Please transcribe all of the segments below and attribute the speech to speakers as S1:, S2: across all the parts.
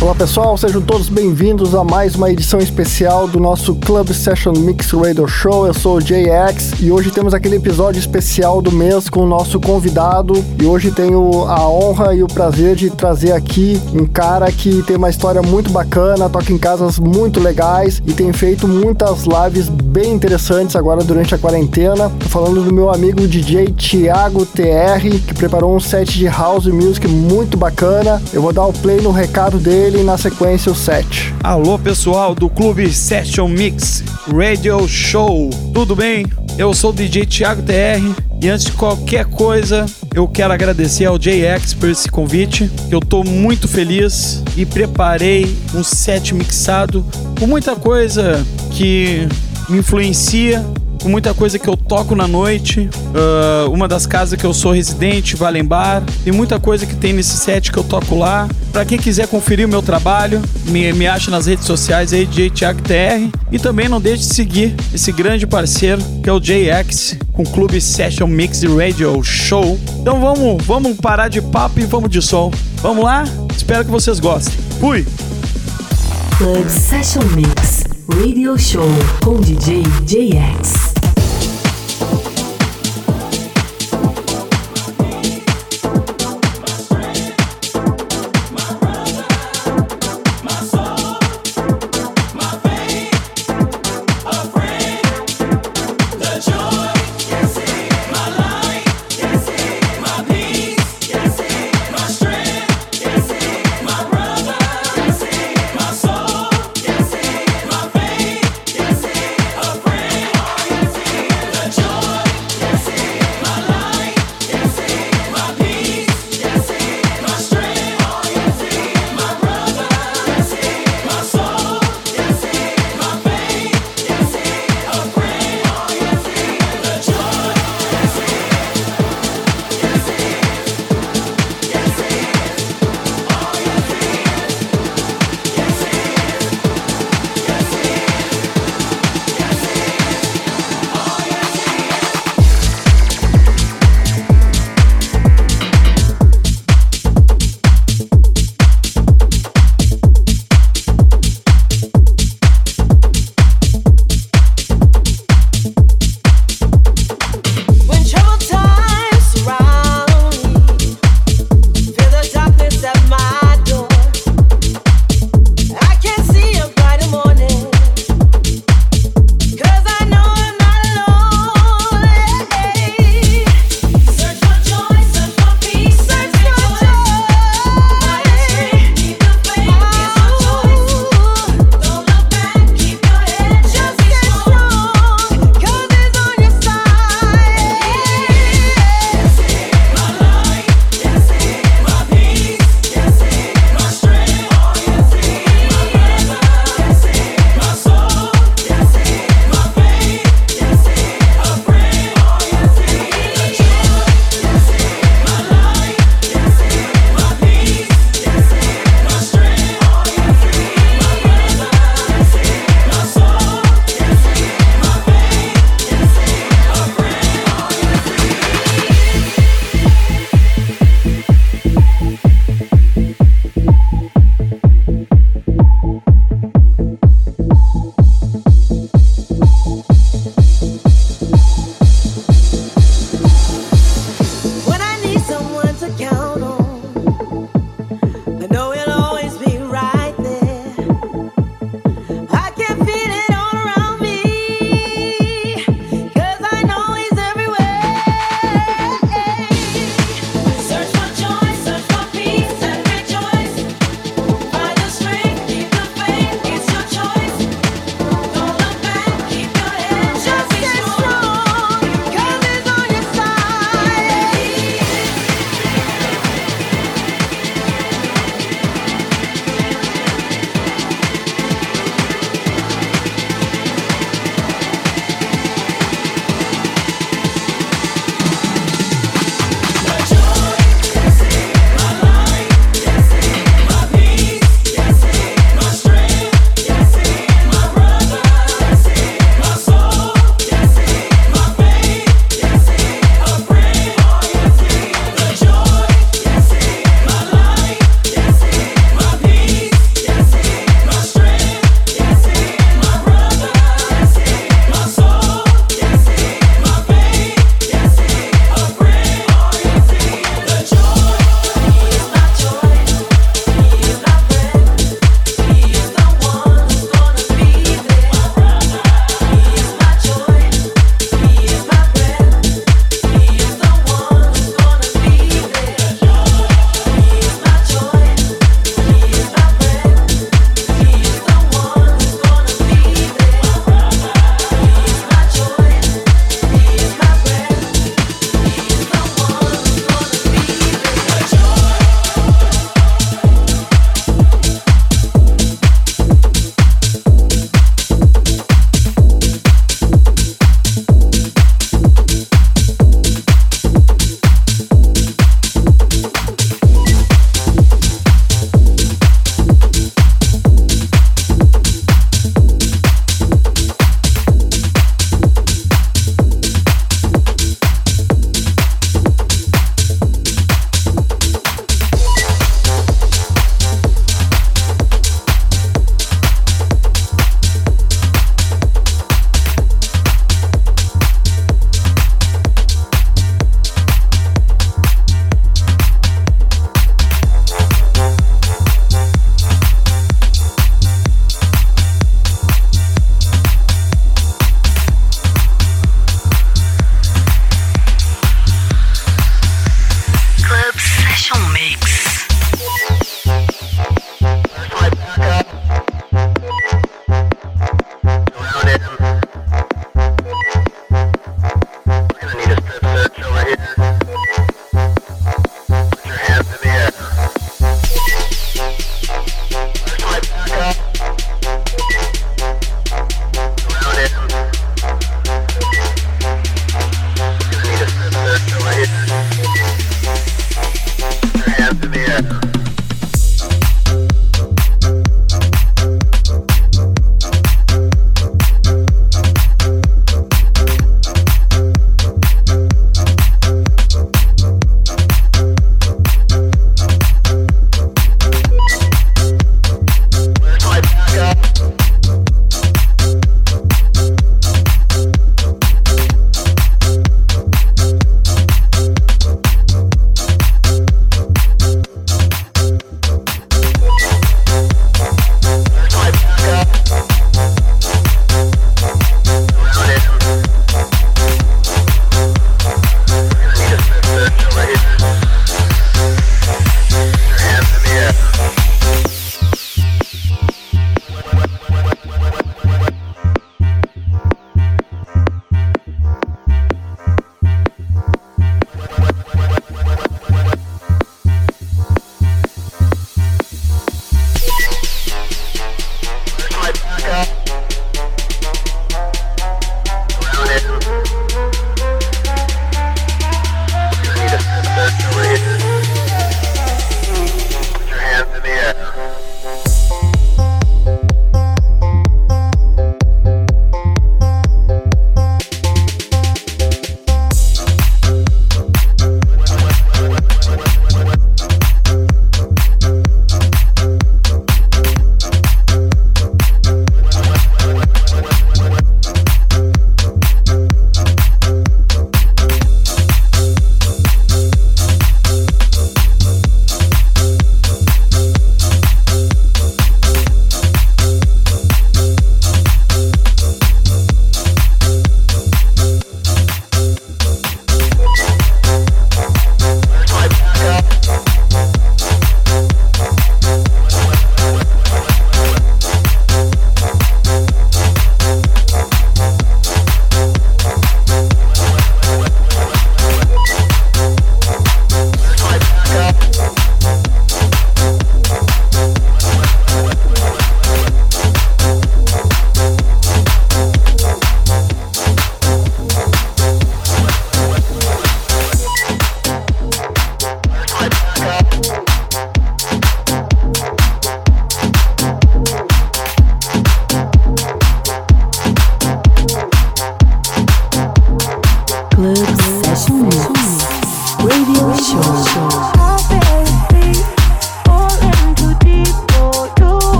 S1: Olá pessoal, sejam todos bem-vindos a mais uma edição especial do nosso Club Session Mix Radio Show. Eu sou o JX e hoje temos aquele episódio especial do mês com o nosso convidado. E hoje tenho a honra e o prazer de trazer aqui um cara que tem uma história muito bacana, toca em casas muito legais e tem feito muitas lives bem interessantes agora durante a quarentena. Tô falando do meu amigo DJ Thiago TR, que preparou um set de house music muito bacana. Eu vou dar o play no recado dele e na sequência o set.
S2: Alô pessoal do Clube Session Mix Radio Show, tudo bem? Eu sou o DJ Thiago TR e antes de qualquer coisa eu quero agradecer ao JX por esse convite. Eu tô muito feliz e preparei um set mixado com muita coisa que me influencia com muita coisa que eu toco na noite. Uh, uma das casas que eu sou residente, Valem Bar. Tem muita coisa que tem nesse set que eu toco lá. Para quem quiser conferir o meu trabalho, me, me acha nas redes sociais aí, DJ Thiago TR. E também não deixe de seguir esse grande parceiro que é o JX, com o Clube Session Mix Radio Show. Então vamos, vamos parar de papo e vamos de som. Vamos lá? Espero que vocês gostem. Fui!
S3: Club Session Mix Radio Show com DJ JX.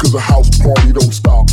S4: Cause the house party don't stop.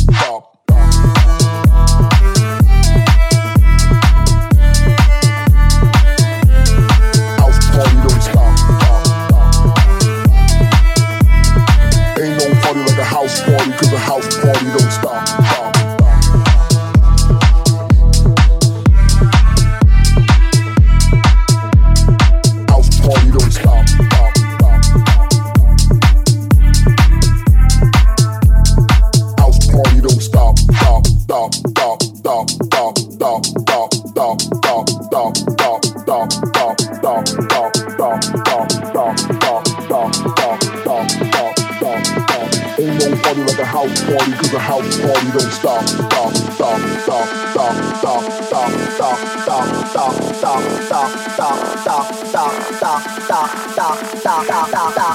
S5: 哒哒哒哒哒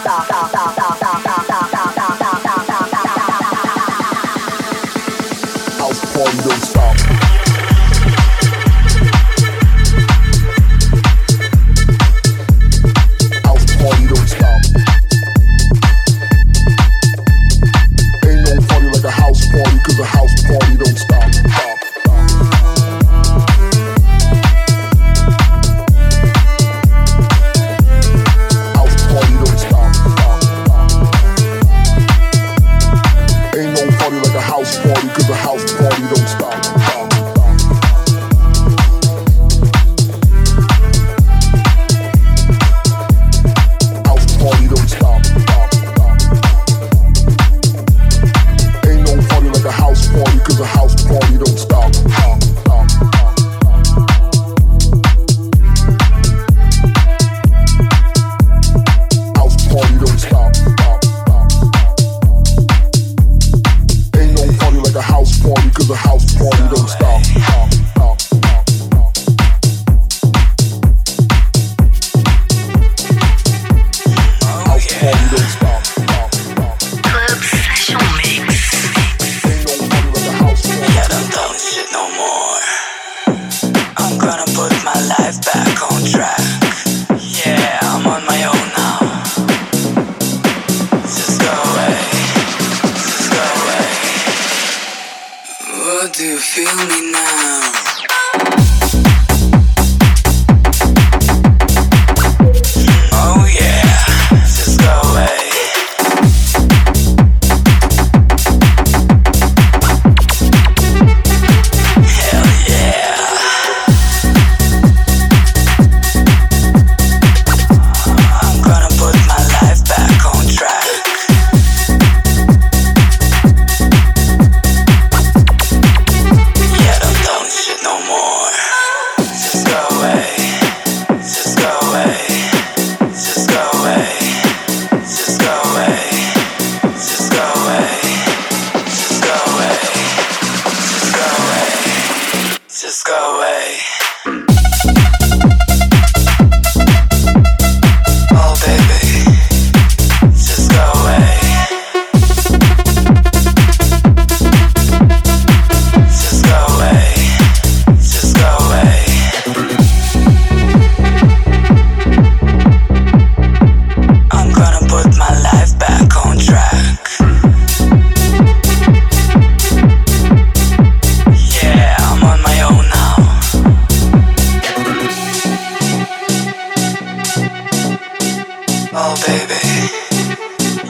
S5: baby.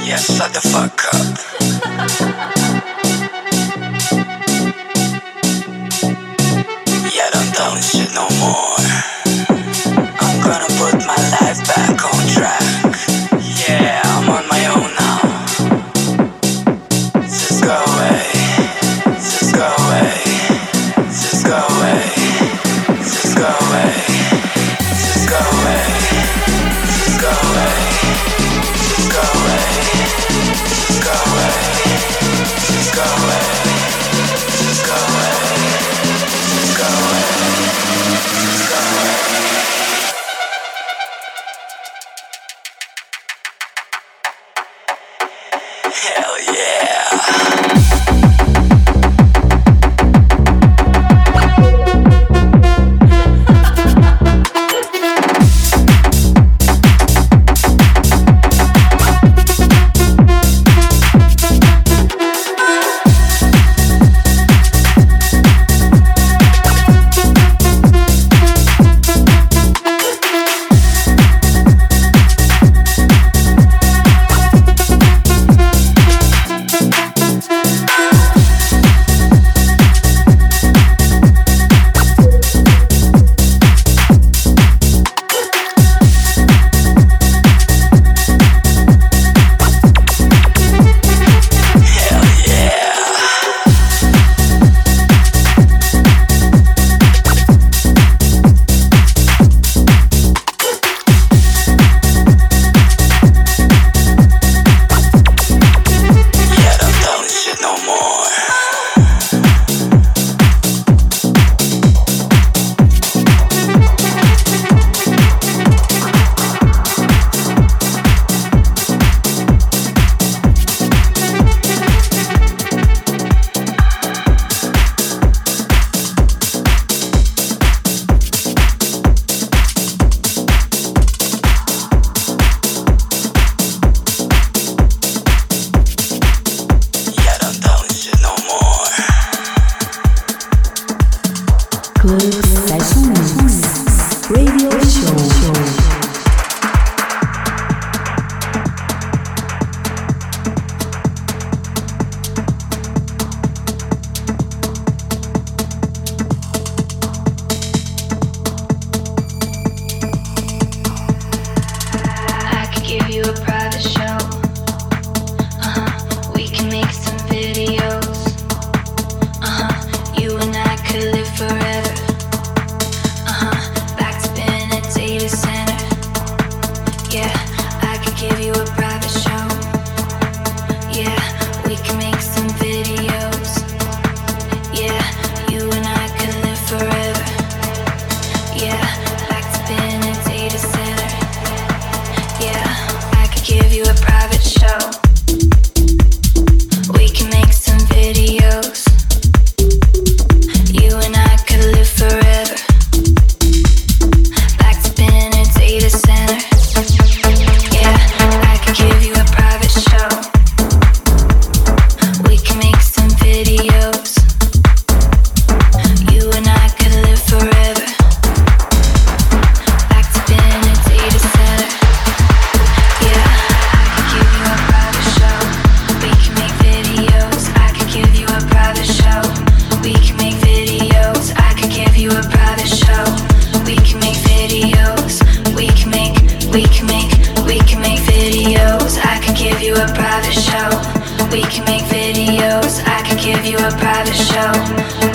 S5: Yeah, shut the fuck up.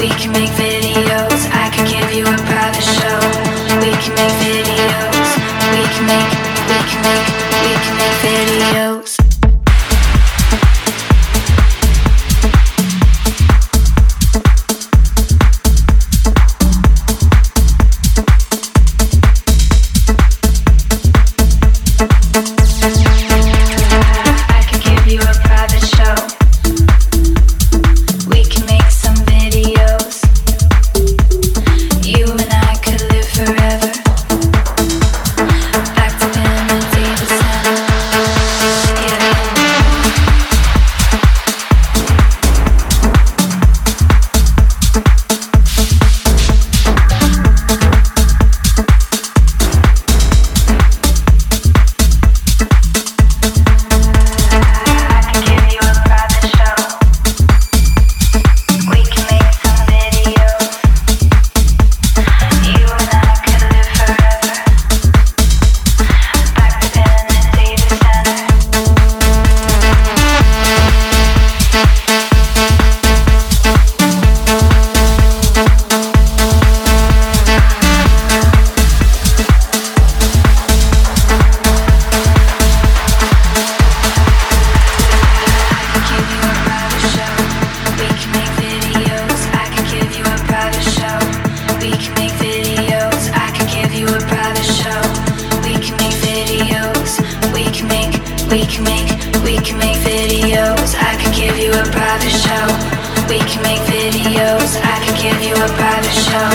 S6: We can make things We can make videos, I can give you a private show.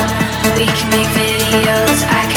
S6: We can make videos, I can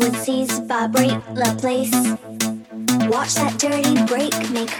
S7: frequencies vibrate the place. Watch that dirty break make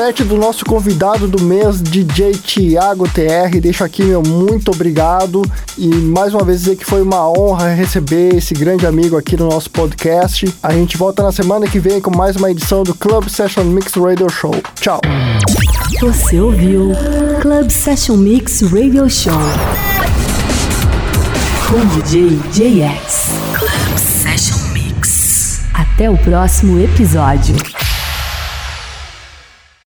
S1: set do nosso convidado do mês, DJ Thiago TR. Deixo aqui meu muito obrigado e mais uma vez dizer que foi uma honra receber esse grande amigo aqui no nosso podcast. A gente volta na semana que vem com mais uma edição do Club Session Mix Radio Show. Tchau.
S3: Você ouviu Club Session Mix Radio Show com DJ JX.
S8: Club Session Mix.
S3: Até o próximo episódio.